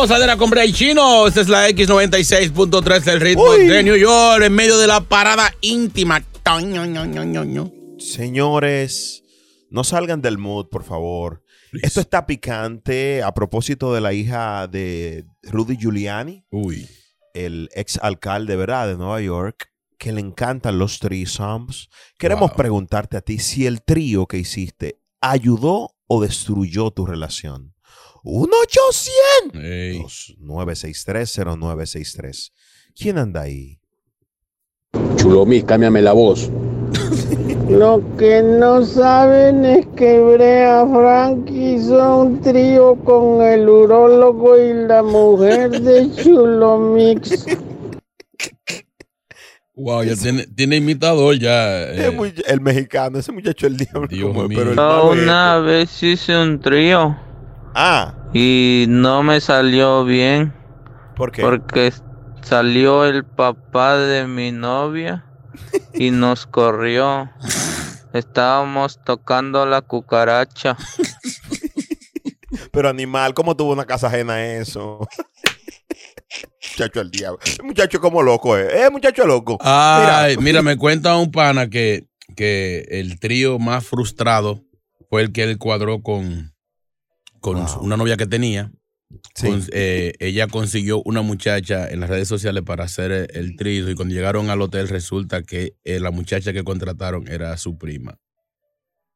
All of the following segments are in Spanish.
Gozadera con Bray Chino. Esta es la X96.3 del ritmo de New York en medio de la parada íntima. Señores, no salgan del mood, por favor. Esto está picante a propósito de la hija de Rudy Giuliani, Uy. el ex alcalde, ¿verdad?, de Nueva York, que le encantan los threesomes. Queremos Wow. preguntarte a ti si el trío que hiciste ayudó o destruyó tu relación. 1-800 963 ¿Quién anda ahí? Chulomí, cámbiame la voz. Lo que no saben es que Brea Frank hizo un trío con el urólogo y la mujer de Chulomix. Wow, ya tiene, tiene imitador ya. eh. Muy- el mexicano, ese muchacho el diablo. Dios como- mío. pero el es una vez hice un trío Ah, y no me salió bien ¿por qué? porque salió el papá de mi novia y nos corrió. Estábamos tocando la cucaracha. Pero animal, ¿cómo tuvo una casa ajena eso? muchacho el diablo. Muchacho como loco, ¿eh? Eh, muchacho loco. Ay, mira. me cuenta un pana que, que el trío más frustrado fue el que él cuadró con, con Wow. una novia que tenía. Sí. Con- eh, ella consiguió una muchacha en las redes sociales para hacer el, el trío y cuando llegaron al hotel resulta que eh, la muchacha que contrataron era su prima.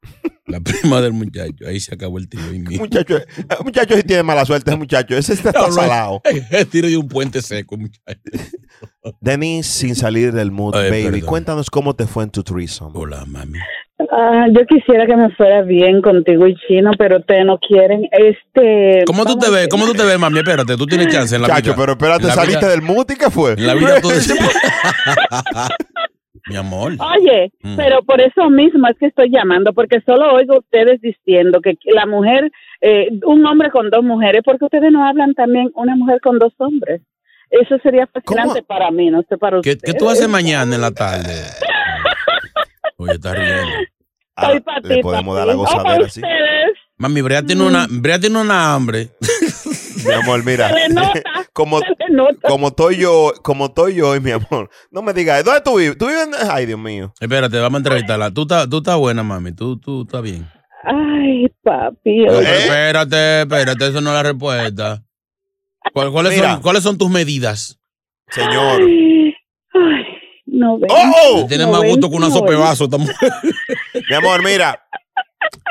La prima del muchacho. Ahí se acabó el mismo. muchacho, eh, muchacho sí tiene mala suerte, ese muchacho. Ese está right. salado. El tiro de un puente seco, muchacho. Denis, sin salir del mood, Ay, baby, perdón. cuéntanos cómo te fue en tu threesome. Hola, mami. Ah, yo quisiera que me fuera bien contigo y chino, pero ustedes no quieren. Este. ¿Cómo tú te ves? ¿Cómo tú te ves, mami? Espérate, tú tienes chance en la Muchacho, vida. pero espérate, la saliste vida- del mood y qué fue. En la vida tú Mi amor. Oye, Mm. pero por eso mismo es que estoy llamando, porque solo oigo ustedes diciendo que la mujer, eh, un hombre con dos mujeres, porque ustedes no hablan también una mujer con dos hombres. Eso sería fascinante ¿Cómo? para mí, no sé para ¿Qué, ustedes. qué tú haces mañana en la tarde? Oye, está riendo. Ah, Soy pa' ti, le podemos dar la gozadera así. ustedes. Mami, Brea tiene una, Brea tiene una hambre. Mi amor, mira. Se le nota, como, se le nota. como estoy yo, como estoy yo hoy, mi amor. No me digas, ¿dónde tú vives? ¿Tú vives en... Ay, Dios mío. Espérate, vamos a entrevistarla. Tú estás tú estás buena, mami. Tú, tú estás bien. Ay, papi. ¿Eh? Espérate, espérate, eso no es la respuesta. ¿Cuál- ¿Cuáles, son, ¿Cuáles son tus medidas? Señor. Ay, ay, no ven. ¡Oh! Tienes No más gusto que una no sopa de ven. vaso. esta mujer. Mi amor, mira.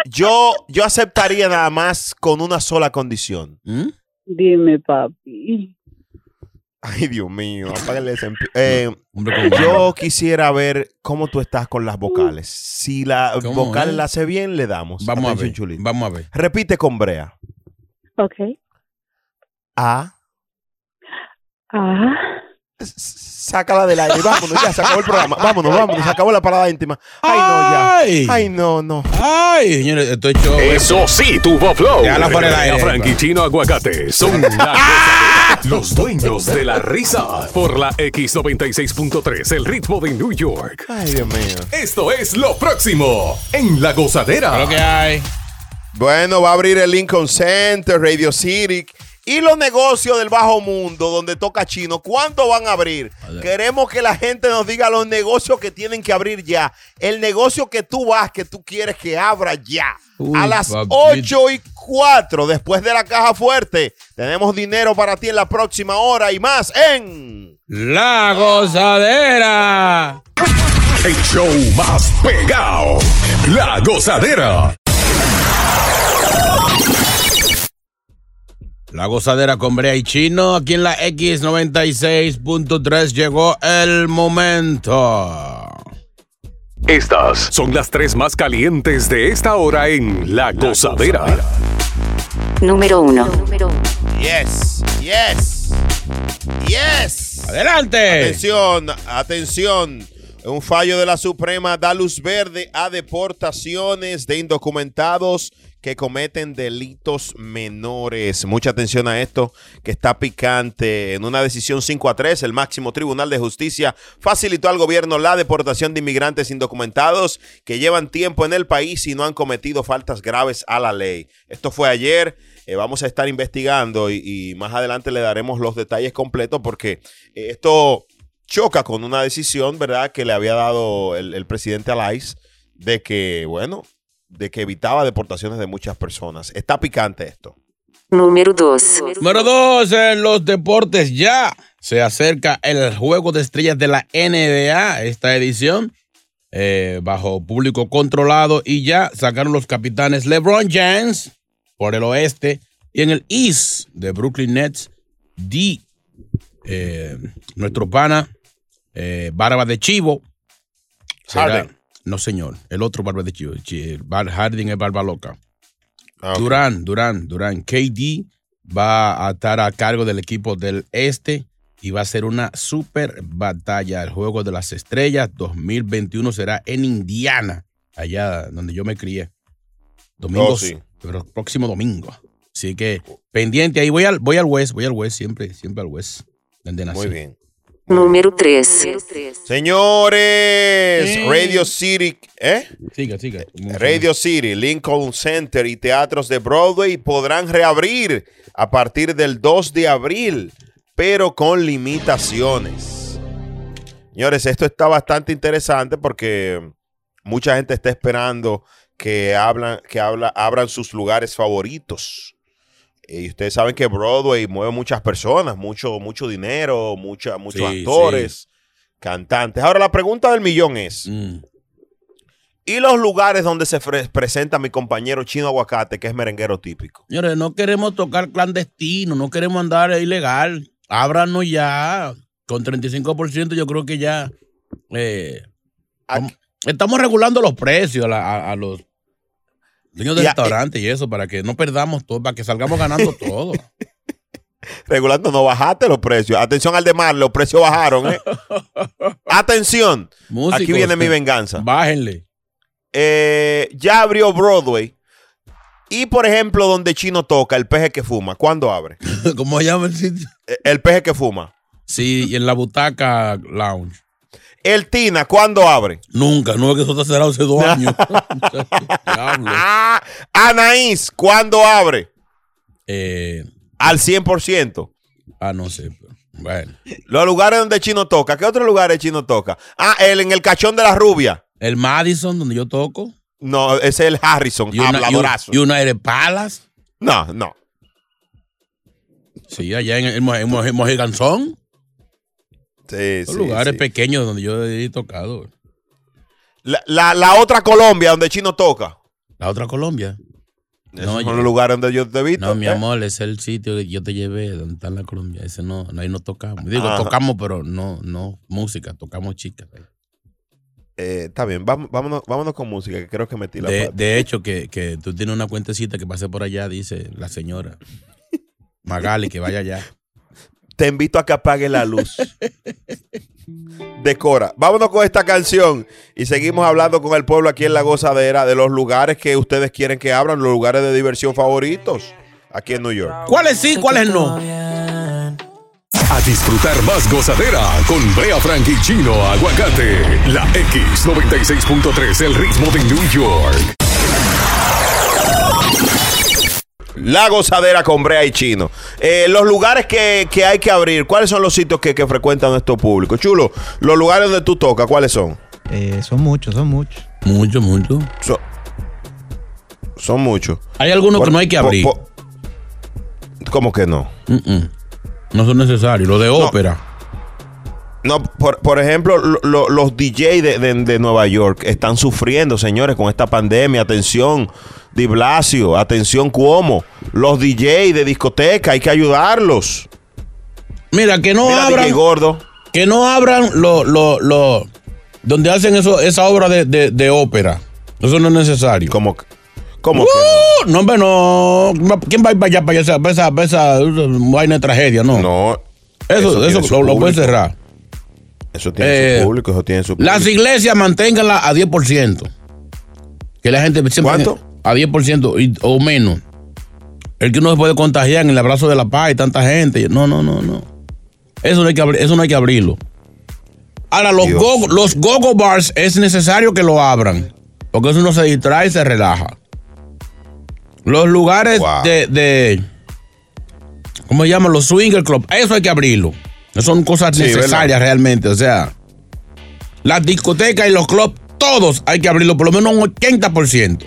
Yo, yo aceptaría nada más con una sola condición. ¿Mm? Dime, papi. Ay, Dios mío. apágale ese Eh, yo quisiera ver cómo tú estás con las vocales. Si la ¿Cómo vocal es? la hace bien, le damos. Vamos a ver. Vamos a ver. Repite con Brea. Ok. A. Ah. S- Sácala del aire. Vámonos, ya se acabó el programa. Vámonos, vámonos. Se acabó la parada íntima. Ay, no, ya. Ay. Ay, no, no. Ay, señores, esto es show. Eso sí, tuvo flow. Déjala fuera del aire. Frank y Chino Aguacate son la gozadera, los dueños de la risa. Por la X96.3, el ritmo de New York. Ay, Dios mío. Esto es lo próximo en la gozadera. Lo que hay. Bueno, va a abrir el Lincoln Center, Radio City y los negocios del bajo mundo donde toca chino. ¿Cuándo van a abrir? Queremos que la gente nos diga los negocios que tienen que abrir ya. El negocio que tú vas, que tú quieres que abra ya. Uy, a las papito. 8 y 4, después de la caja fuerte, tenemos dinero para ti en la próxima hora y más en... La gozadera. El show más pegado. La gozadera. La gozadera con Brea y Chino. Aquí en la X96.3 llegó el momento. Estas son las tres más calientes de esta hora en la gozadera. Número 1. Yes, yes, yes. Adelante. Atención, atención. Un fallo de la Suprema da luz verde a deportaciones de indocumentados que cometen delitos menores. Mucha atención a esto que está picante. En una decisión 5 a 3, el máximo tribunal de justicia facilitó al gobierno la deportación de inmigrantes indocumentados que llevan tiempo en el país y no han cometido faltas graves a la ley. Esto fue ayer. Eh, vamos a estar investigando y, más adelante le daremos los detalles completos porque eh, esto choca con una decisión, ¿verdad?, que le había dado el, el presidente Alais de que, bueno, de que evitaba deportaciones de muchas personas. Está picante esto. Número 2. Número dos, en los deportes ya se acerca el juego de estrellas de la NBA, esta edición, eh, bajo público controlado, y ya sacaron los capitanes LeBron James por el oeste y en el east de Brooklyn Nets, D, eh, nuestro pana, eh, Barba de Chivo. será- Harden. No, señor, el otro Barba de Chivo. Harden es Barba Loca. Ah. Durán, Durán, Durán. KD va a estar a cargo del equipo del este y va a ser una super batalla. El juego de las estrellas 2021 será en Indiana, allá donde yo me crié. Domingo, Oh, sí. pero próximo domingo. Así que pendiente ahí. Voy al, voy al West, voy al West, siempre, siempre al West. Donde nací. Muy bien. Número 3. Señores, Radio City, ¿eh? Siga, siga. Radio City, Lincoln Center y teatros de Broadway podrán reabrir a partir del 2 de abril, pero con limitaciones. Señores, esto está bastante interesante porque mucha gente está esperando que, hablan, que habla, abran sus lugares favoritos. Y ustedes saben que Broadway mueve muchas personas, mucho, mucho dinero, mucha, muchos Sí, actores, cantantes. Ahora la pregunta del millón es, Mm. ¿y los lugares donde se presenta mi compañero Chino Aguacate, que es merenguero típico? Señores, no queremos tocar clandestino, no queremos andar ilegal. Ábranos ya. Con 35% yo creo que ya eh, Aquí- estamos regulando los precios a, la- a- a los dueños de Y a- restaurantes y eso, para que no perdamos todo, para que salgamos ganando todo. Regulando, no bajaste los precios. Atención al demás, los precios bajaron. ¿eh? Atención, Músicos, aquí viene mi venganza. Bájenle. Eh, ya abrió Broadway. Y por ejemplo, donde Chino toca, el peje que fuma, ¿cuándo abre? ¿Cómo se llama el sitio? Eh, El peje que fuma. Sí, y en la butaca lounge. El Tina, ¿cuándo abre? Nunca, no es que eso está cerrado hace dos años. Anaís, ¿cuándo abre? Eh, Al 100%. ah, no sé. bueno. Los lugares donde Chino toca. ¿Qué otros lugares Chino toca? Ah, el en el cachón de la rubia. El Madison, donde yo toco. No, ese es el Harrison, Y una, habladorazo. y una Aire Palace. No, no. Sí, allá en, el en Mojiganzón. Sí, Son sí, lugares sí. pequeños donde yo he tocado. La, la- la otra Colombia donde Chino toca. La otra Colombia. Esos No, son los lugares donde yo te he visto. No, mi ¿eh? amor, ese es el sitio que yo te llevé, donde está la Colombia. Ese no, ahí no tocamos. Digo, Ajá. tocamos, pero no, no música, tocamos chicas. Eh, está bien, vámonos, vámonos con música, que creo que metí la De, de hecho, que, que tú tienes una cuentecita que pasé por allá, dice la señora Magali, que vaya allá. Te invito a que apague la luz. Decora. Vámonos con esta canción y seguimos hablando con el pueblo aquí en La Gozadera de los lugares que ustedes quieren que abran, los lugares de diversión favoritos aquí en New York. ¿Cuáles sí, cuáles no? A disfrutar más gozadera con Brea Frank y Chino Aguacate. La X96.3, el ritmo de New York. La Gozadera con Brea y Chino. Eh, los lugares que, que hay que abrir, ¿cuáles son los sitios que, que frecuentan nuestro público? Chulo, los lugares donde tú tocas, ¿cuáles son? Eh, son muchos, son muchos. Mucho, mucho. Son, son muchos. Hay algunos que no hay que abrir. por- ¿Cómo que no? No son necesarios. Lo de ópera. No, por, por ejemplo, lo- lo- los DJ de, de- de Nueva York están sufriendo, señores, con esta pandemia. Atención, Di Blasio, atención, Cuomo. Los DJ de discoteca, hay que ayudarlos. Mira, que no Mira, abran. DJ Gordo. Que no abran lo, lo, lo, donde hacen eso, esa obra de, de- de ópera. Eso no es necesario. ¿Cómo, que- cómo que Uh, no, hombre, no. ¿Quién va a ir para allá, para esa, para esa, para esa, vaina de tragedia? No. no? Eso, eso, lo, lo público. cerrar. Eso tiene Eh, su público, eso tiene su público. Las iglesias manténganla a 10%. Que la gente siempre. ¿Cuánto? A 10% y- o menos. El que uno se puede contagiar en el abrazo de la paz y tanta gente. No, no, no, no. Eso no hay que, eso no hay que abrirlo. Ahora, los Dios. go, los go-go bars es necesario que lo abran. Porque eso uno se distrae y se relaja. Los lugares Wow. de, de. ¿Cómo se llaman? Los swinger club. Eso hay que abrirlo. No son cosas Sí, necesarias realmente. O sea, las discotecas y los clubs, todos hay que abrirlo por lo menos un 80%.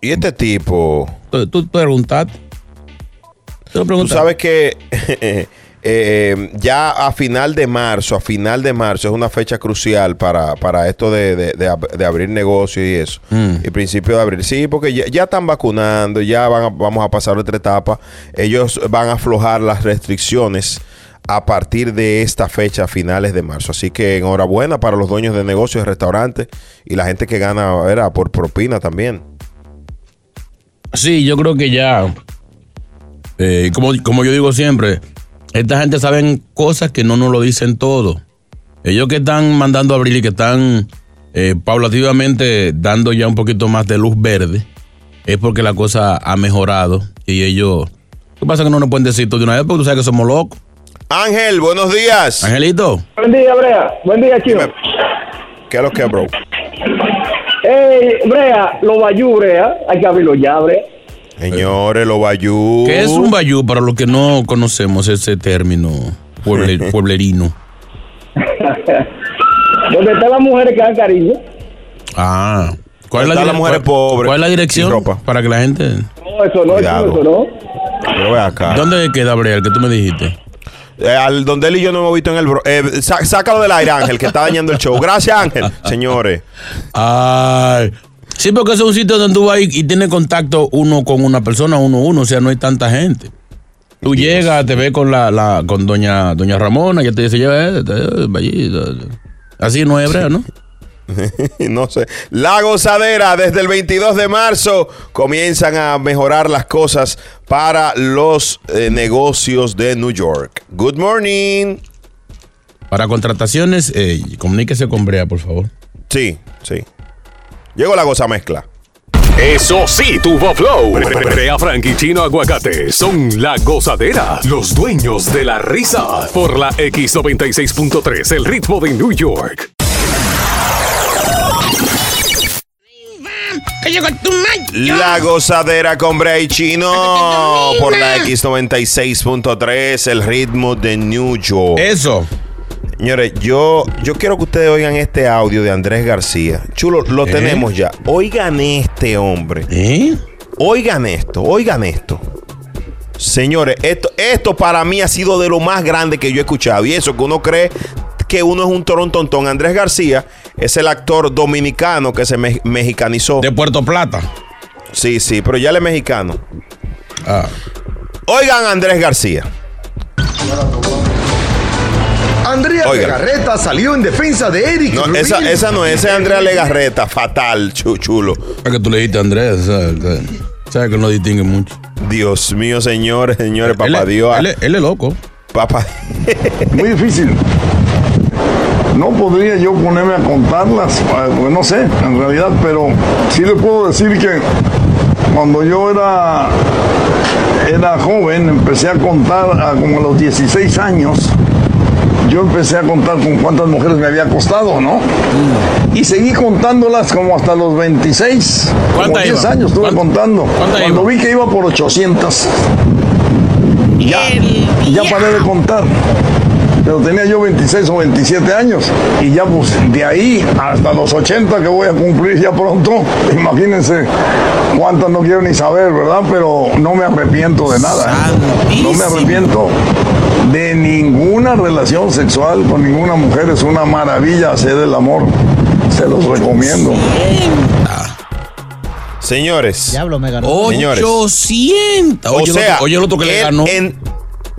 Y este tipo, Tú, tú preguntaste. Tú sabes que eh, eh, ya a final de marzo, a final de marzo es una fecha crucial para, para esto de, de- de ab- de abrir negocios y eso. Mm. Y principio de abril. Sí, porque ya, ya están vacunando, ya van a- vamos a pasar otra etapa. Ellos van a aflojar las restricciones a partir de esta fecha, a finales de marzo. Así que enhorabuena para los dueños de negocios, restaurantes y la gente que gana era por propina también. Sí, yo creo que ya. eh, como, como yo digo siempre, esta gente saben cosas que no nos lo dicen todo. Ellos que están mandando a abrir y que están eh, paulativamente dando ya un poquito más de luz verde, es porque la cosa ha mejorado. Y ellos. ¿Qué pasa que no nos pueden decir todo de una vez? Porque tú sabes que somos locos. Ángel, buenos días. Angelito. Buen día, Brea. Buen día, Chino. Dime, ¿Qué es lo que, bro? Hey, Brea, los bayú, Brea. Hay que abrirlo ya, Brea. Señores, los bayú. ¿Qué es un bayú para los que no conocemos ese término pueble- pueblerino? Donde están las mujeres que dan cariño. Ah. ¿Cuál es la, mujeres cuál- pobres, ¿Cuál es la dirección? ropa. Para que la gente. No, eso no, Cuidado. Eso no. Pero ve acá. ¿Dónde queda Brea, el que tú me dijiste? Eh, al donde él y yo no hemos visto en el. bro- eh, sá- sácalo del aire, Ángel, que está dañando el show. Gracias, Ángel. Señores. Ay. Sí, porque es un sitio donde tú vas y, y tienes contacto uno con una persona, uno a uno, o sea, no hay tanta gente. Tú llegas, te ves con la, la con doña doña Ramona, ella te dice, lleva eh, vallita". Así no es hebrea, ¿no? no sé. La gozadera, desde el 22 de marzo comienzan a mejorar las cosas para los eh, negocios de New York. Good morning. Para contrataciones, eh, comuníquese con Brea, por favor. Sí, sí. Llegó la goza mezcla. Eso sí, tuvo flow. Brea Frank y Chino Aguacate son la gozadera, los dueños de la risa. Por la X96.3, el ritmo de New York. La gozadera con Brea y Chino por la X96.3, el ritmo de New York. Eso. Señores, yo, yo quiero que ustedes oigan este audio de Andrés García. Chulo, lo ¿Eh? tenemos ya. Oigan este hombre. ¿Eh? Oigan esto, oigan esto. Señores, esto, esto para mí ha sido de lo más grande que yo he escuchado. Y eso que uno cree que uno es un torontontón. Andrés García es el actor dominicano que se me- mexicanizó. De Puerto Plata. Sí, sí, pero ya él es mexicano. Ah. Oigan a Andrés García. Andrea Oigan. Legarreta salió en defensa de Eric. No, Rubin. esa, esa no es, esa es Andrea Legarreta. Fatal, chu- chulo. Es que tú le dijiste a Andrés, ¿sabes? ¿Sabes que no distingue mucho? Dios mío, señores, señores, papá Dios. Él, es- él es loco. Papá. Muy difícil. No podría yo ponerme a contarlas, pues no sé, en realidad, pero sí le puedo decir que cuando yo era, era joven, empecé a contar a como a los 16 años, yo empecé a contar con cuántas mujeres me había costado, ¿no? Y seguí contándolas como hasta los 26. Como ¿Cuántas 10 iba? años estuve ¿Cuántas- contando. Cuando iba? vi que iba por 800. Ya, ya paré de contar. Pero tenía yo 26 o 27 años. Y ya pues de ahí hasta los 80 que voy a cumplir ya pronto. Imagínense cuántas no quiero ni saber, ¿verdad? Pero no me arrepiento de nada. ¿eh? No me arrepiento de ninguna relación sexual con ninguna mujer. Es una maravilla hacer el amor. Se los recomiendo. Señores. Diablo, me ganó. Señores. 800. O Oye, el otro- oye, el otro que le ganó. En,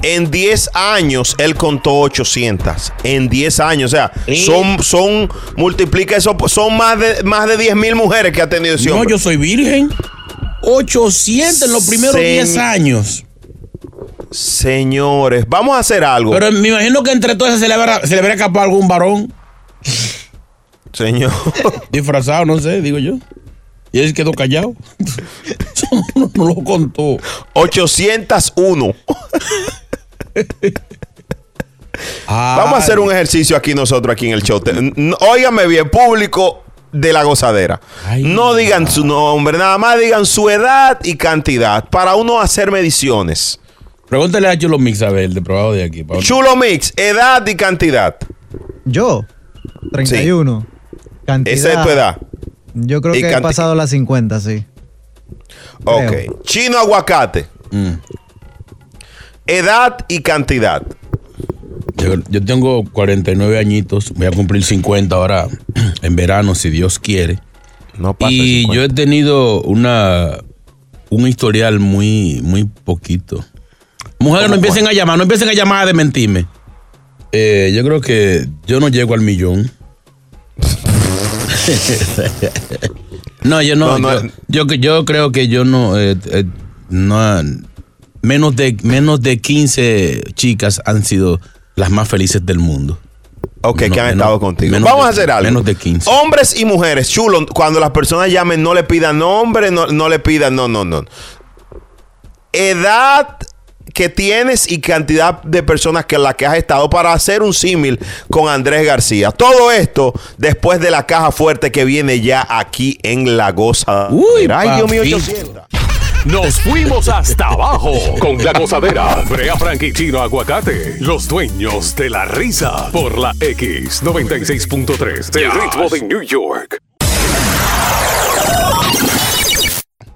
en 10 años él contó 800. En 10 años. O sea, son, son, multiplica eso, son más de, más de 10 mil mujeres que ha tenido ese No, hombre. yo soy virgen. 800 en los primeros Se- 10 años. Señores, vamos a hacer algo. Pero me imagino que entre todas se le habrá, se le habrá escapado algún varón Señor. disfrazado, no sé, digo yo. Y él quedó callado. no, no lo contó. 801. Ah, Vamos a hacer un ejercicio aquí nosotros, aquí en el show. Óigame bien, público de la gozadera. no digan su nombre, nada más digan su edad y cantidad para uno hacer mediciones. Pregúntale a Chulo Mix a ver, el de probado de aquí. Chulo Mix, edad y cantidad. Yo, 31. Cantidad. Esa es tu edad. Yo creo Y que he pasado las 50, sí. Ok. Chino aguacate. Mm. Edad y cantidad. Yo, yo tengo 49 añitos, voy a cumplir 50 ahora en verano, si Dios quiere. No pasa Y 50. yo he tenido una un historial muy, muy poquito. Mujeres, no empiecen a llamar, no empiecen a llamar a desmentirme. Eh, yo creo que yo no llego al millón. no, yo no. No, no, yo, yo, yo creo que yo no. eh, eh, no menos, de, menos de 15 chicas han sido las más felices del mundo. Ok, Menos- que han menos- estado contigo. Vamos de- a hacer algo. Menos de 15. Hombres y mujeres, chulo, cuando las personas llamen, no le pidan nombre, no, no le pidan, no, no, no. Edad que tienes y cantidad de personas que la que has estado para hacer un símil con Andrés García. Todo esto después de la caja fuerte que viene ya aquí en La Goza. Ay, Dios mío, papito. 800. Nos fuimos hasta abajo con la gozadera. Brea Frank y Chino Aguacate, los dueños de la risa. Por la X96.3, el ritmo de New York.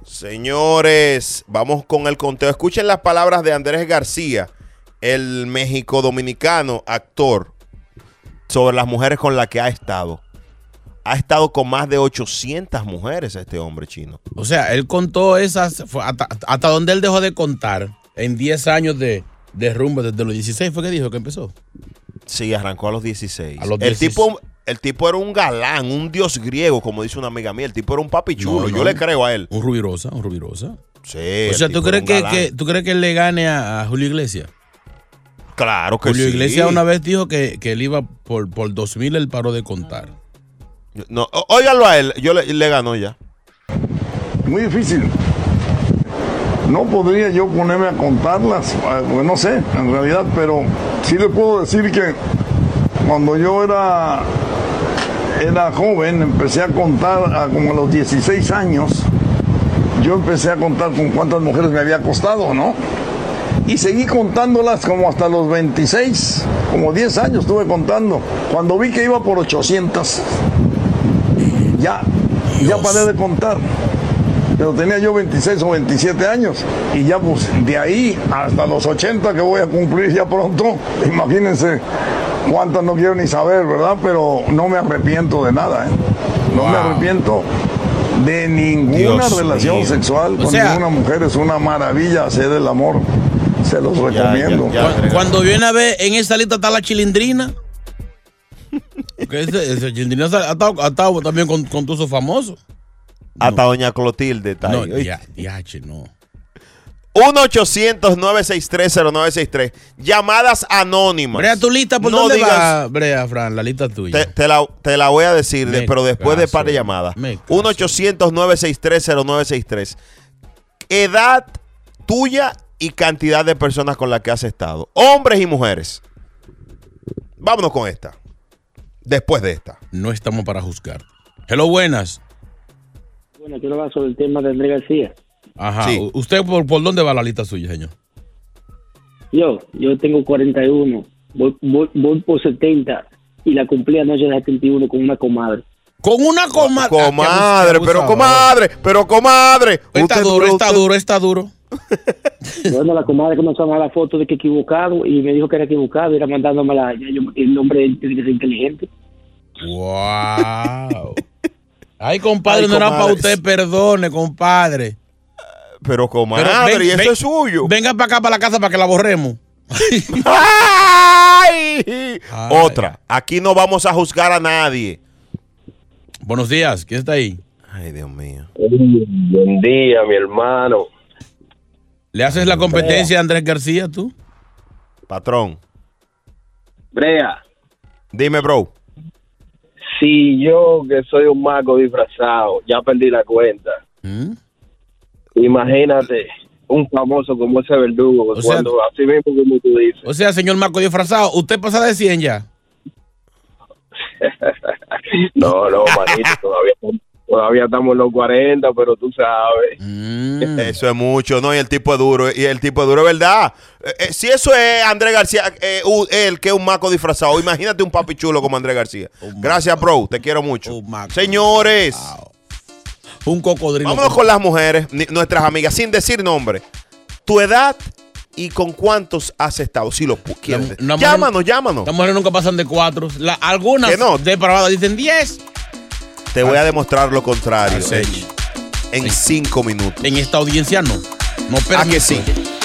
Señores, vamos con el conteo. Escuchen las palabras de Andrés García, el México dominicano actor, sobre las mujeres con las que ha estado. Ha estado con más de 800 mujeres este hombre chino. O sea, él contó esas, hasta, hasta donde él dejó de contar en 10 años de, de rumbo, desde los 16 fue que dijo que empezó. Sí, arrancó a los 16. A los el, 16. tipo, el tipo era un galán, un dios griego, como dice una amiga mía. El tipo era un papi chulo. No, Yo no. le creo a él. Un rubirosa, un rubirosa. Sí. o sea, ¿tú crees que, ¿tú crees que él le gane a, a Julio Iglesias? Claro que Julio sí. Iglesias una vez dijo que, que él iba por, por 2000, él paró de contar. No, ó- óiganlo a él. Yo le, le ganó ya. Muy difícil. No podría yo ponerme a contarlas, eh, pues no sé, en realidad, pero sí le puedo decir que cuando yo era, era joven, empecé a contar a como a los 16 años, yo empecé a contar con cuántas mujeres me había costado, ¿no? Y seguí contándolas como hasta los 26, como 10 años estuve contando. Cuando vi que iba por 800, ya, ya paré de contar. Pero tenía yo 26 o 27 años. Y ya pues de ahí hasta los 80 que voy a cumplir ya pronto, imagínense cuántas no quiero ni saber, ¿verdad? Pero no me arrepiento de nada, ¿eh? No me arrepiento de ninguna Dios relación mío. sexual O con sea- ninguna mujer. Es una maravilla hacer el amor. Se los recomiendo. Cu- Cuando viene a ver, en esa lista está la chilindrina. Porque ese, ese chilindrina ha estado, ha estado también con, con todos esos famosos. Hasta Doña Clotilde está No, ahí. ya, diache, no. 1-800-963-0963. Llamadas anónimas. Brea, tu lista, ¿por No dónde digas- va, Brea, Fran? La lista tuya. Te, te la, te la voy a decir, de- pero después de caso, par de llamadas. me caso. 1-800-963-0963. Edad tuya y cantidad de personas con las que has estado. Hombres y mujeres. Vámonos con esta. Después de esta. No estamos para juzgar. Hello, buenas. Bueno, quiero hablar sobre el tema de Andrés García. Ajá. Sí. ¿Usted por, por dónde va la lista suya, señor? Yo, yo tengo 41, voy, voy, voy por 70 y la cumplí anoche de 71 con una comadre. Con una comadre. Comadre, pero comadre, pero comadre. Está Usted- duro, está usted- duro, está duro. Bueno, la comadre comenzó a mandar la foto de que equivocado y me dijo que era equivocado, era mandándome la, ya yo- el nombre tiene que ser inteligente. Wow. Ay, compadre, Ay, no era para usted, perdone, compadre. Pero comadre, Pero ven- y eso ven- es suyo. Venga para acá, para la casa, para que la borremos. ¡Ay! Ay. Otra. Aquí no vamos a juzgar a nadie. Buenos días, ¿quién está ahí? Ay, Dios mío. Buen día, mi hermano. ¿Le haces la competencia a Andrés García tú? Patrón. Brea, Dime, bro. si yo que soy un mago disfrazado, ya perdí la cuenta. ¿Mm? Imagínate un famoso como ese verdugo, O sea- cuando así mismo como tú dices. O sea, señor Marco disfrazado, ¿usted pasa de 100 ya? No, no, manito, todavía, todavía estamos en los 40, pero tú sabes. Mm. Eso es mucho, ¿no? Y el tipo es duro, y el tipo es duro, es verdad. Eh, eh, si eso es Andrés García, eh, él que es un maco disfrazado, imagínate un papi chulo como Andrés García. Gracias, bro, te quiero mucho. Señores, un cocodrilo. Vámonos con las mujeres, nuestras amigas, sin decir nombre. Tu edad y con cuántos has estado, si lo quieres. una mujer- llámanos, llámanos. Las mujeres nunca pasan de cuatro. La- algunas no. depravadas dicen 10. Te voy a demostrar lo contrario. En cinco minutos. En esta audiencia no. No ¿A que sí?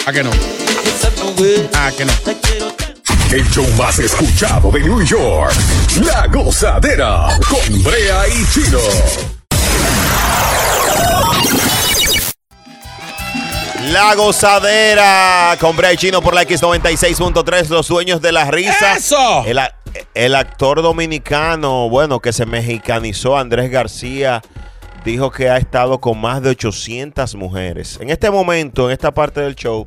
¿A que no? ¿A que no? El show más escuchado de New York. La gozadera con Brea y Chino. La gozadera con Bray Chino por la X96.3, los sueños de la risa. ¡Eso! El, a- el actor dominicano, bueno, que se mexicanizó, Andrés García, dijo que ha estado con más de 800 mujeres. En este momento, en esta parte del show,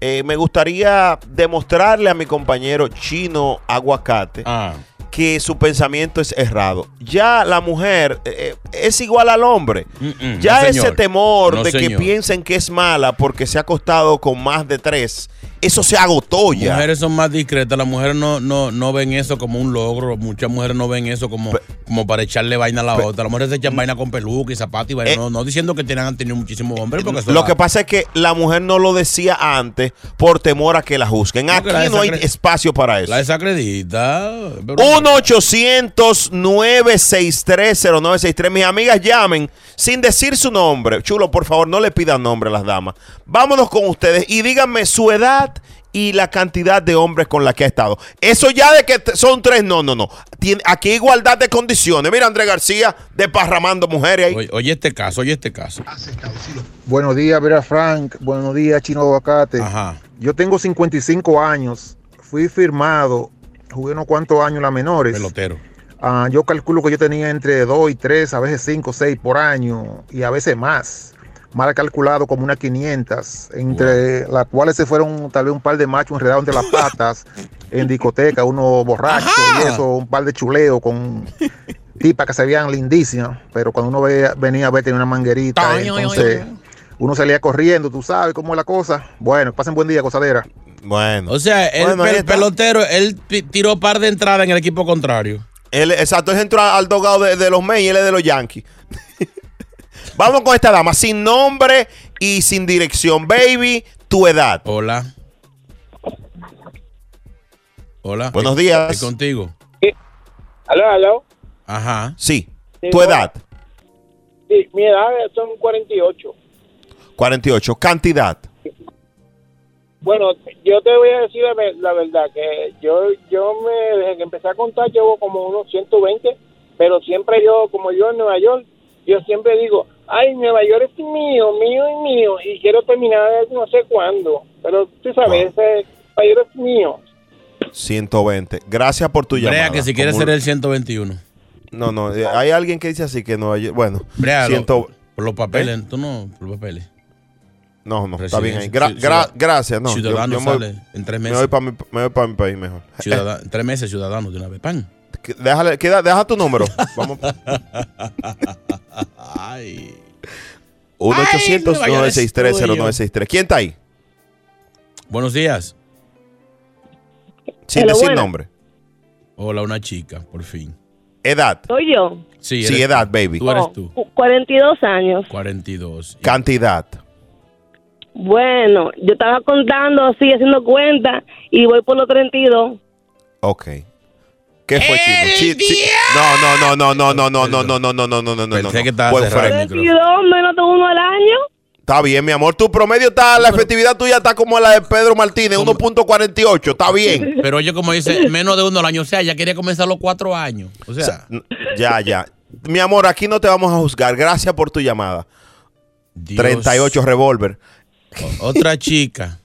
eh, me gustaría demostrarle a mi compañero Chino Aguacate Ah. que su pensamiento es errado. Ya la mujer eh, eh, es igual al hombre. Mm, Ya no, ese señor. temor No, de que piensen que es mala porque se ha acostado con más de tres, eso se agotó Las ya. mujeres son más discretas, las mujeres no, no, no ven eso como un logro, muchas mujeres no ven eso como, como para echarle vaina a la otra. Las mujeres se echan vaina con peluca y zapatos y vaina. Eh, no, no diciendo que tienen, han tenido muchísimos hombres, porque Lo la- que pasa es que la mujer no lo decía antes por temor a que la juzguen. La Aquí no hay espacio para eso. la desacredita. 1-800-963-0963. Mis amigas llamen sin decir su nombre. Chulo, por favor, no le pidan nombre a las damas. Vámonos con ustedes y díganme su edad y la cantidad de hombres con la que ha estado. Eso ya de que son tres, no, no, no. Tiene, aquí hay igualdad de condiciones. Mira, Andrés García desparramando mujeres ahí. Oye, oye este caso, oye este caso. Buenos días, Vera Frank. Buenos días, Chino Aguacate. Yo tengo 55 años. Fui firmado. Jugué unos cuantos años en las menores. Pelotero. Ah, yo calculo que yo tenía entre 2 y 3, a veces 5 o 6 por año y a veces más. Mal calculado como unas 500, entre las cuales se fueron tal vez un par de machos enredados entre las patas en discoteca, uno borracho y eso, un par de chuleos con tipas que se veían lindísimas, pero cuando uno ve- venía a ver tenía una manguerita, Ay, ay, entonces ay, uno salía corriendo, tú sabes cómo es la cosa. Bueno, pasen buen día, gozadera. Bueno. O sea, el Bueno, pelotero, él tiró par de entradas en el equipo contrario. Él, exacto, él entró al dogado de, de los Mets y él es de los Yankees. Vamos con esta dama, sin nombre y sin dirección. Baby, tu edad. Hola. Hola. Buenos ¿Qué- días. qué contigo? Aló, aló. Ajá. Sí, Sí, tu edad. Sí, mi edad son 48. 48. Cantidad. Bueno, yo te voy a decir la verdad, que yo yo me desde que empecé a contar llevo como unos 120, pero siempre yo, como yo en Nueva York, yo siempre digo, ay, Nueva York es mío, mío y mío, y quiero terminar no sé cuándo, pero tú sabes, ese Nueva York es mío. 120. Gracias por tu Brea, llamada. que si quieres Como- ser el 121. No, no, eh, hay alguien que dice así que no. Bueno, Brea, lo- ciento- por los papeles, tú no, por los papeles. No, no, está bien ahí. Gra- gra- gracias, no. yo- Ciudadano yo me voy- sale en tres Me meses. voy para mi, me voy pa' mi país mejor. En tres meses ciudadano de una vez. Pan. Déjale, queda, deja tu número. Vamos. Ay. 1 800 Ay, Nueva York es 963 tuyo. 0963 ¿Quién está ahí? Buenos días. Sin Hello, decir buena. nombre. Hola, una chica, por fin. Edad. Soy yo. Sí, Sí, eres edad, tú. baby. Tú eres tú. cu- 42 años. 42. Cantidad. Bueno, yo estaba contando así, haciendo cuenta, y voy por los 32. Ok. ¿Qué fue, Chino? Chi- chi- No, no, no, no, no, no, no, no, no, no, no, no, no, no. Pensé no. que estaba Buen cerrado el micrófono. 32 menos de uno al año. Está bien, mi amor. Tu promedio está, la efectividad tuya está como la de Pedro Martínez, 1.48. Está bien. Pero oye, como dice, menos de uno al año. O sea, ya quería comenzar los cuatro años. O sea, Ya, ya. Mi amor, aquí no te vamos a juzgar. Gracias por tu llamada. 38 revólver. Otra chica.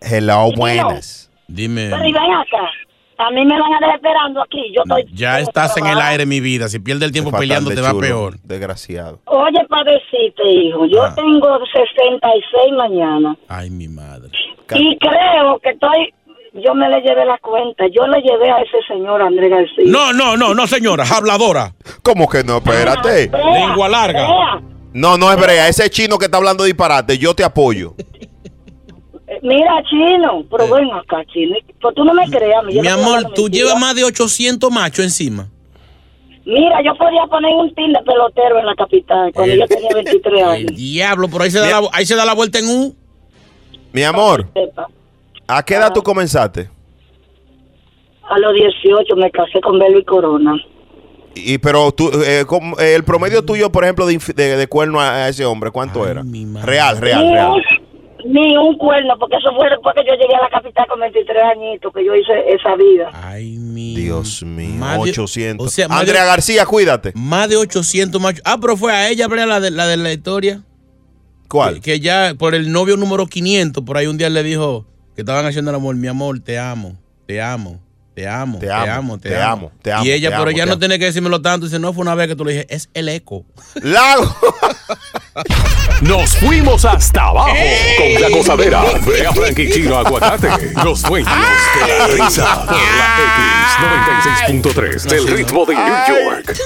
Hello, buenas. Dime. Pero y ven acá. A mí me van a dejar esperando aquí. Yo estoy. Ya estás en el aire, mi vida. Si pierdes el tiempo Fatal peleando, te va chulo, peor. Desgraciado. Oye, para decirte, hijo, yo Ah. tengo 66 mañana. Ay, mi madre. Y creo que estoy. Yo me le llevé la cuenta. Yo le llevé a ese señor Andrés García. No, no, no, no, señora. Habladora. ¿Cómo que no? Espérate. Lengua larga. No, no es brea. Ese chino que está hablando disparate, yo te apoyo. Eh, Mira, chino, pero ven acá, chino. Pues tú no me creas. yo Mi estoy amor, tú llevas más de 800 machos encima. Mira, yo podía poner un team de pelotero en la capital cuando yo tenía 23 años. Diablo, por ahí se, da la, ahí se da la vuelta en U. Mi amor, ¿a qué edad tú comenzaste? A los 18 me casé con Belo y Corona. Y pero tú, eh, ¿cómo- eh, el promedio tuyo, por ejemplo, de, de- de cuerno a, a ese hombre, ¿cuánto era? Real, real, real. Ni un cuerno, porque eso fue después que yo llegué a la capital con 23 añitos, que yo hice esa vida. Dios mío, Más de- 800. o sea, más Andrea de- García, cuídate. Más de 800 machos. Ah, pero fue a ella, la de la, de la historia. ¿Cuál? Que, que ya por el novio número 500, por ahí un día le dijo que estaban haciendo el amor. Mi amor, te amo, te amo, te amo, te amo, amo, te, te amo. amo, te amo, Y ella, pero amo, ella te no amo. tiene que decírmelo tanto. Dice, no, fue una vez que tú le dije, es el eco. Lago. Nos fuimos hasta abajo con la gozadera. Brea Frank y Chino Aguacate, los dueños de la risa por la X96.3 del ritmo de New York.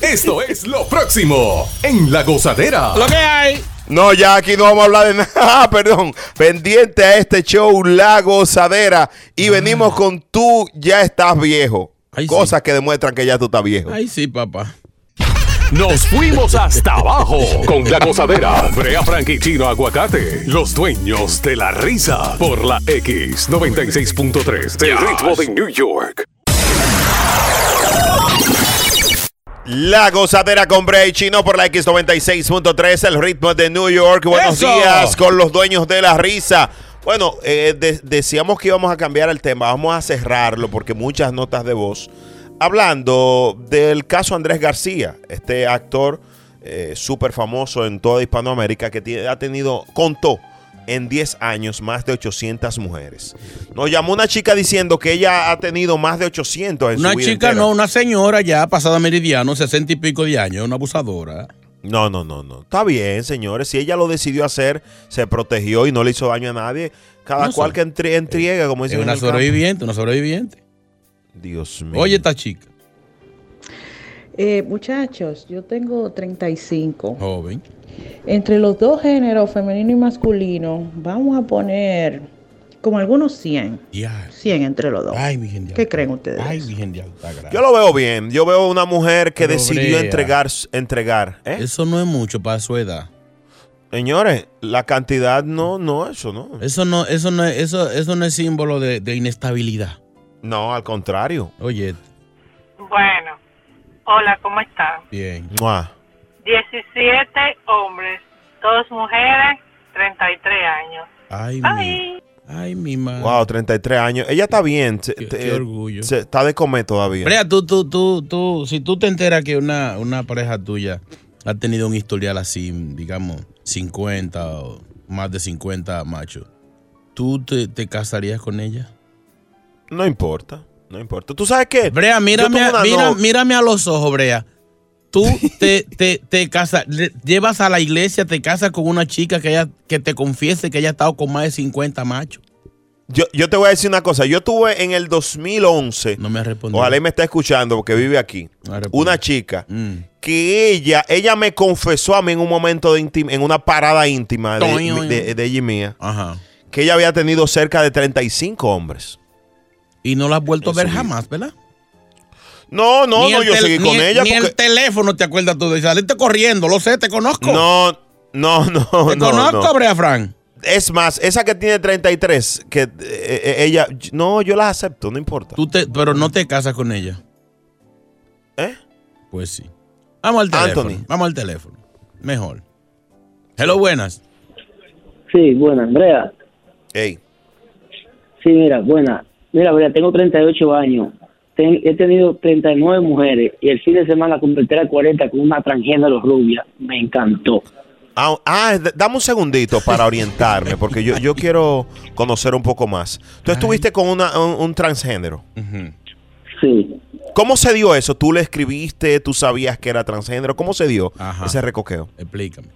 Esto es lo próximo en la gozadera. Lo que hay. No, ya aquí no vamos a hablar de nada. Ah, Perdón. Pendiente a este show La Gozadera. Y venimos con tú ya estás viejo. Cosas que demuestran que ya tú estás viejo. Ay, sí, papá. Nos fuimos hasta abajo con la gozadera. Brea Frank y Chino Aguacate, los dueños de la risa por la X96.3 del ritmo de New York. La gozadera con Bray Chino por la X96.3, el ritmo de New York. Buenos ¡Eso! días con los dueños de la risa. Bueno, eh, de- decíamos que íbamos a cambiar el tema, vamos a cerrarlo porque muchas notas de voz. Hablando del caso Andrés García, este actor eh, súper famoso en toda Hispanoamérica que tiene- ha tenido, contó en 10 años más de 800 mujeres. Nos llamó una chica diciendo que ella ha tenido más de 800 en Una su vida chica, entera. no, una señora ya pasada meridiano, 60 y pico de años, una abusadora. No, no, no, no. Está bien, señores. Si ella lo decidió hacer, se protegió y no le hizo daño a nadie. Cada No cual sé. que entregue, como Es dicen en una campo. sobreviviente, una sobreviviente. Dios mío. Oye, esta chica, Eh, muchachos, yo tengo 35. joven. Entre los dos géneros, femenino y masculino, vamos a poner como algunos 100. Ya. 100 entre los dos. Ay, Virgen de ¿Qué creen ustedes? Ay, gracia. Yo lo veo bien. Yo veo una mujer que Pero, decidió Brea. entregar. entregar ¿eh? Eso no es mucho para su edad. Señores, la cantidad no, no, eso no. Eso no, eso no, es- eso, eso no es símbolo de, de inestabilidad. No, al contrario. Oye, Bueno, hola, ¿cómo están? bien. Mua. 17 hombres, dos mujeres, 33 años. Ay, mi, Ay. ay, mi madre. Wow, 33 años. Ella está bien. Qué- te- qué orgullo. se- está de comer todavía. Brea, tú, tú, tú, tú, si tú te enteras que una, una pareja tuya ha tenido un historial así, digamos, 50 o más de 50 machos, ¿tú te, te casarías con ella? No importa. No importa. ¿Tú sabes qué? Brea, mírame, a, mira- no- mírame a los ojos, Brea. Tú te, te, te casas, le- llevas a la iglesia, te casas con una chica que, que te confiese que ella ha estado con más de 50 machos. Yo, yo te voy a decir una cosa. Yo tuve en el 2011. No me ha respondido. Ojalá y me está escuchando porque vive aquí. No. Una chica Mm. que ella, ella me confesó a mí en un momento de intim- en una parada íntima de, de- de ella y mía, Ajá. que ella había tenido cerca de 35 hombres. Y no la has vuelto a ver jamás, ¿verdad? No, no, Ni no, yo seguí con el- ella Ni porque el teléfono te acuerdas tú de salirte corriendo, lo sé, te conozco. no, no, no, te no, conozco, no. Brea Fran. Es más, esa que tiene 33, que eh, eh, ella, no, yo las acepto, no importa. Tú te, pero no te casas con ella. ¿Eh? Pues sí. Vamos al teléfono. Anthony. Vamos al teléfono. Mejor. Hello, buenas. Sí, buena, Andrea. Ey. Sí, mira, buena. Mira, Andrea, tengo 38 años. Ten- he tenido 39 mujeres y el fin de semana completé la 40 con una transgénero rubia. Me encantó. Ah, ah, dame un segundito para orientarme, porque yo, yo quiero conocer un poco más. Tú estuviste con una- un, un transgénero. Sí. ¿Cómo se dio eso? ¿Tú le escribiste? ¿Tú sabías que era transgénero? ¿Cómo se dio ese recoqueo? Explícame.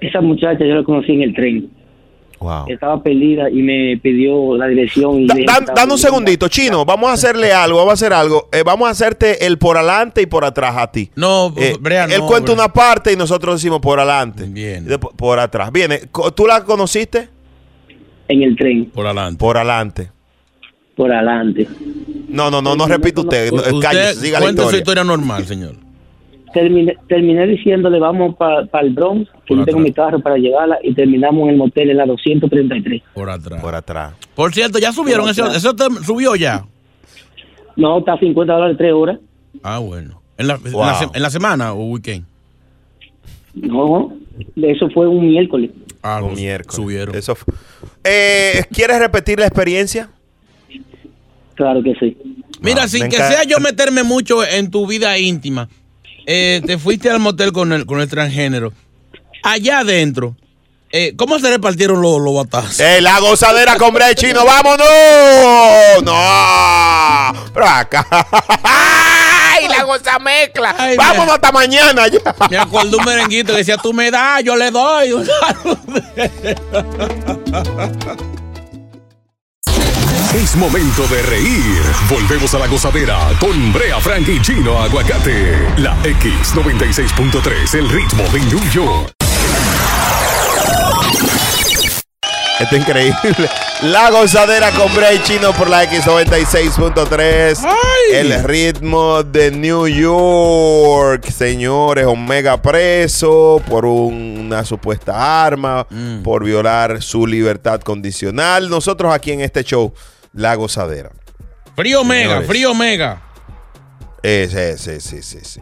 Esa muchacha yo la conocí en el tren. Wow. Estaba perdida y me pidió la dirección. Y Da- le- dan- dame un segundito, Chino. Vamos a hacerle algo, vamos a hacer algo. Eh, vamos a hacerte el por adelante y por atrás a ti. No, Eh, Brea, él no, cuenta Brea. una parte y nosotros decimos por adelante. Bien. por atrás. Viene. Co- ¿Tú la conociste? En el tren. Por adelante. Por adelante. Por adelante. No, no, no, no repite usted. No, Usted cállese, siga la cuente su historia normal, señor. Terminé, terminé diciéndole vamos para el Bronx, que yo tengo mi carro para llevarla, y terminamos en el motel en la 233. Por atrás. Por atrás. Por cierto, ya subieron eso. Eso te subió ya. No, está a 50 dólares tres horas. Ah, bueno. ¿En la, en la se- en la semana o weekend? No, eso fue un miércoles. Ah, Un miércoles. subieron. Eso Eh, ¿Quieres repetir la experiencia? Claro que sí. Mira, Ah, sin que sea yo meterme mucho en tu vida íntima, eh, te fuiste al motel con el, con el transgénero. Allá adentro, eh, ¿cómo se repartieron los, los batazos? ¡Eh, la gozadera con y Chino! ¡Vámonos! ¡No! Pero acá. ¡Ay, la goza mezcla! Ay, ¡Vámonos me- hasta mañana ya! Me acuerdo un merenguito que decía, tú me das, yo le doy. Es momento de reír. Volvemos a la gozadera con Brea Frank y Chino Aguacate. La X96.3, el ritmo de New York. Esto es increíble. La gozadera con Brea y Chino por la X96.3. El ritmo de New York. Señores, Omega preso por una supuesta arma, por violar su libertad condicional. Nosotros aquí en este show, La gozadera. Frío mega, frío mega. Eh, sí, sí, sí, sí, sí.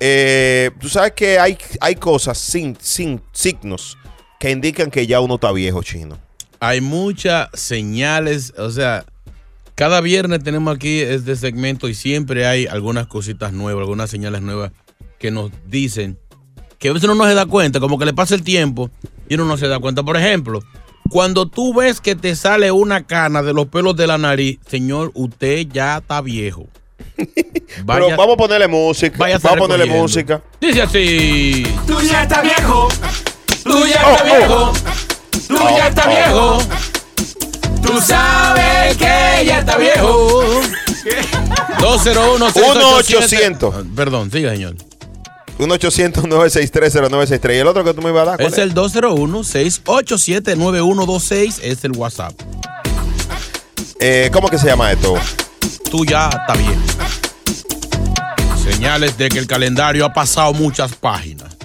Eh, Tú sabes que hay, hay cosas sin, sin signos que indican que ya uno está viejo, chino. Hay muchas señales, o sea, cada viernes tenemos aquí este segmento y siempre hay algunas cositas nuevas, algunas señales nuevas que nos dicen que a veces uno no se da cuenta, como que le pasa el tiempo y uno no se da cuenta. Por ejemplo, cuando tú ves que te sale una cana de los pelos de la nariz, señor, usted ya está viejo. Pero vamos a ponerle música. váyase Vamos a ponerle música. Dice así. Tú ya estás viejo. Tú ya Oh, estás oh. viejo. Tú Oh, ya estás oh. viejo. Tú sabes que ya está viejo. 201 1-800. Ah, Perdón, siga, señor. 1-800-963-0963. ¿Y el otro que tú me ibas a dar? cuál Es el 201-687-9126, es el WhatsApp. Eh, ¿Cómo que se llama esto? Tú ya está bien. Señales de que el calendario ha pasado muchas páginas.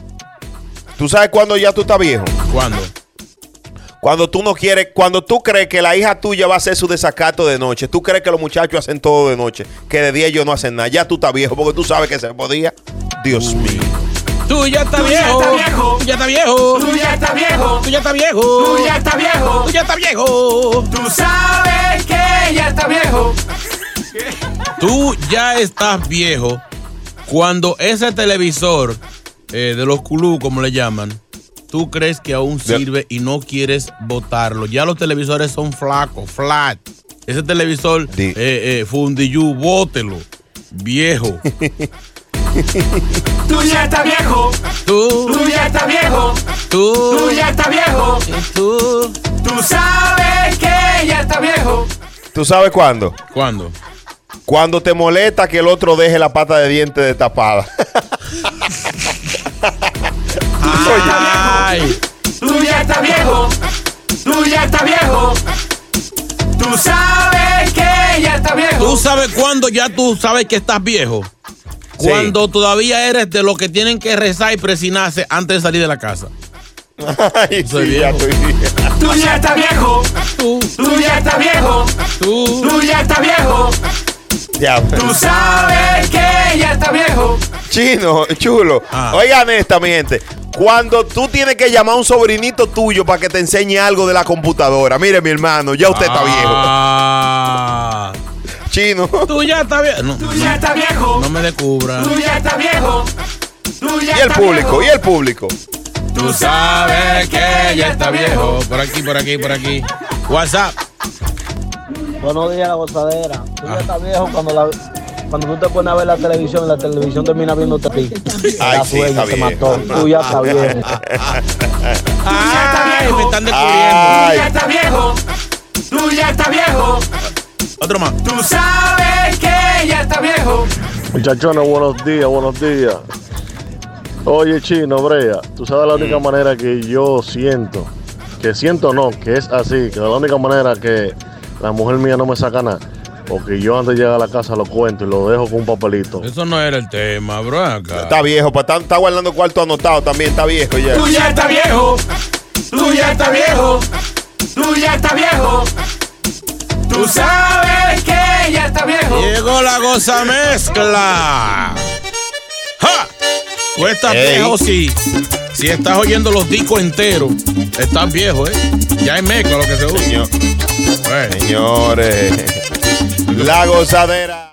¿Tú sabes cuándo ya tú estás viejo? ¿Cuándo? Cuando tú no quieres, cuando tú crees que la hija tuya va a hacer su desacato de noche, tú crees que los muchachos hacen todo de noche, que de día ellos no hacen nada, ya tú estás viejo porque tú sabes que se podía. Dios mío. Tú ya estás Tú ya viejo. estás viejo. Tú ya estás viejo. Tú ya estás viejo. Tú ya estás viejo. Tú ya estás viejo. Tú ya estás viejo. Tú sabes que ya está viejo. Tú ya estás viejo cuando ese televisor eh, de los culú, como le llaman, tú crees que aún sirve y no quieres botarlo. Ya los televisores son flacos, flat. Ese televisor eh, eh, fundillú, bótelo. Viejo. Tú ya estás viejo. Tú. Tú ya estás viejo. Tú. Tú ya estás viejo. Tú. Tú sabes que ya está viejo. ¿Tú sabes cuándo? ¿Cuándo? Cuando te molesta que el otro deje la pata de diente destapada. Ay. Tú ya estás viejo. Tú ya estás viejo. Tú sabes que ya está viejo. ¿Tú sabes cuándo ya tú sabes que estás viejo? Cuando todavía eres de los que tienen que rezar y presinarse antes de salir de la casa. Ay, Soy sí, ya viejo. estoy viejo. Tú ya estás viejo. Tú. Tú ya estás viejo. Tú. Tú ya estás viejo. Ya. Tú sabes que ya está viejo. Chino, chulo. Ah. Oigan esta, mi gente. Cuando tú tienes que llamar a un sobrinito tuyo para que te enseñe algo de la computadora. Mire, mi hermano, ya usted está Ah. viejo. Chino. Tú ya estás viejo. No, Tú ya estás viejo. no me descubra. Tú ya estás viejo. Tú ya Y el público, y viejo. el público. Tú sabes que ya está viejo. Por aquí, por aquí, por aquí. WhatsApp. Buenos días, la gozadera. Tú ya estás viejo cuando la, cuando tú te pones a ver la televisión, la televisión termina viéndote a ti. Ay, La sí, sueño, está te viejo. mató. Tú ya estás viejo. Ay, me están Tú ya estás viejo. Tú ya estás viejo. Otro más. Tú sabes que ya está viejo. Muchachones, buenos días, buenos días. Oye, Chino, Brea, tú sabes la única manera que yo siento, que siento no, que es así, que la única manera que la mujer mía no me saca nada, porque yo antes de llegar a la casa lo cuento y lo dejo con un papelito. Eso no era el tema, bro. Acá. Está viejo, pues está, está guardando cuarto anotado también, está viejo ya. Tú ya estás viejo. Tú ya estás viejo. Tú ya estás viejo. Tú sabes que ya está viejo. Llegó la goza mezcla. ¡Ja! Tú estás Ey. viejo, sí. Si estás oyendo los discos enteros, estás viejo, ¿eh? Ya es mezcla lo que se usa. Bueno. Señores, la gozadera.